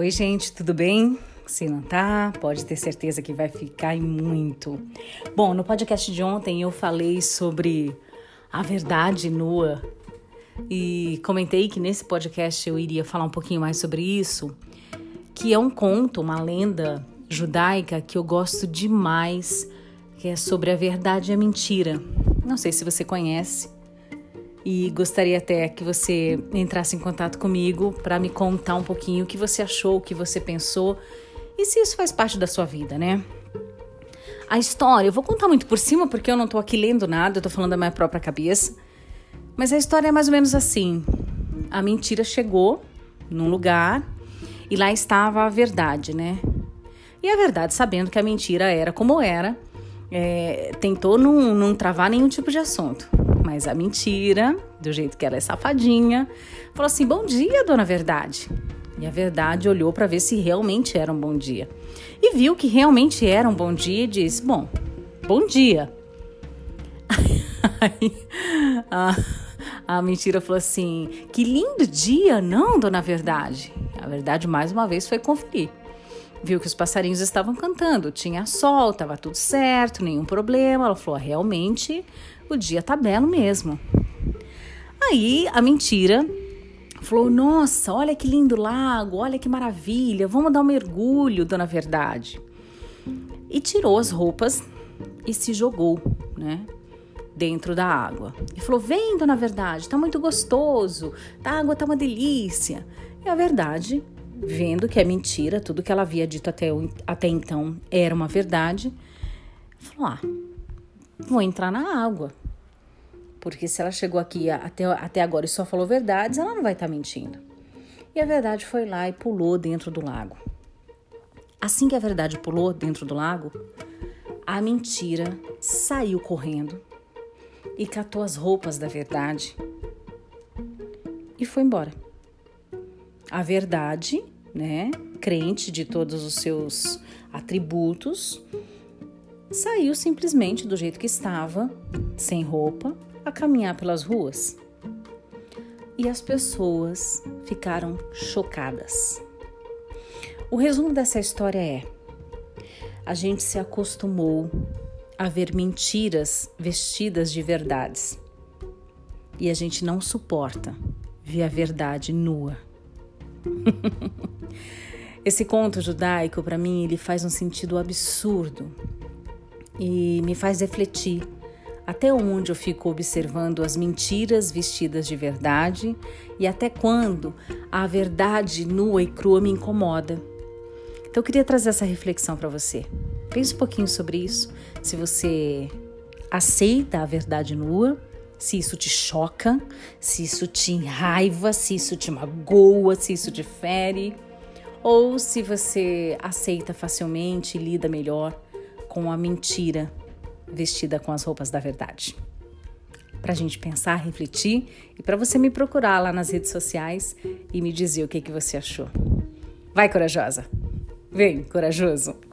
Oi, gente, tudo bem? Se não tá, pode ter certeza que vai ficar em muito. Bom, no podcast de ontem eu falei sobre a verdade nua e comentei que nesse podcast eu iria falar um pouquinho mais sobre isso, que é um conto, uma lenda judaica que eu gosto demais, que é sobre a verdade e a mentira. Não sei se você conhece e gostaria até que você entrasse em contato comigo para me contar um pouquinho o que você achou, o que você pensou e se isso faz parte da sua vida, né? A história, eu vou contar muito por cima porque eu não tô aqui lendo nada, eu tô falando da minha própria cabeça. Mas a história é mais ou menos assim: a mentira chegou num lugar e lá estava a verdade, né? E a verdade, sabendo que a mentira era como era, é, tentou não, não travar nenhum tipo de assunto. Mas a mentira, do jeito que ela é safadinha, falou assim: Bom dia, dona Verdade. E a Verdade olhou para ver se realmente era um bom dia. E viu que realmente era um bom dia e disse: Bom, bom dia. Aí, a, a mentira falou assim: Que lindo dia, não, dona Verdade? A Verdade, mais uma vez, foi conferir viu que os passarinhos estavam cantando, tinha sol, estava tudo certo, nenhum problema. Ela falou: realmente o dia tá belo mesmo. Aí a mentira falou: Nossa, olha que lindo lago, olha que maravilha, vamos dar um mergulho, dona Verdade. E tirou as roupas e se jogou, né? Dentro da água. E falou: Vem, dona Verdade, tá muito gostoso, a água tá uma delícia. E a verdade vendo que é mentira, tudo que ela havia dito até, até então era uma verdade, falou: ah, vou entrar na água. Porque se ela chegou aqui até, até agora e só falou verdades, ela não vai estar tá mentindo. E a verdade foi lá e pulou dentro do lago. Assim que a verdade pulou dentro do lago, a mentira saiu correndo e catou as roupas da verdade e foi embora. A verdade né, crente de todos os seus atributos, saiu simplesmente do jeito que estava, sem roupa, a caminhar pelas ruas. E as pessoas ficaram chocadas. O resumo dessa história é: a gente se acostumou a ver mentiras vestidas de verdades. E a gente não suporta ver a verdade nua. Esse conto judaico, para mim, ele faz um sentido absurdo e me faz refletir até onde eu fico observando as mentiras vestidas de verdade e até quando a verdade nua e crua me incomoda. Então eu queria trazer essa reflexão para você. Pense um pouquinho sobre isso. Se você aceita a verdade nua se isso te choca, se isso te raiva, se isso te magoa, se isso te fere, ou se você aceita facilmente e lida melhor com a mentira vestida com as roupas da verdade. Para a gente pensar, refletir e para você me procurar lá nas redes sociais e me dizer o que, que você achou. Vai, corajosa! Vem, corajoso!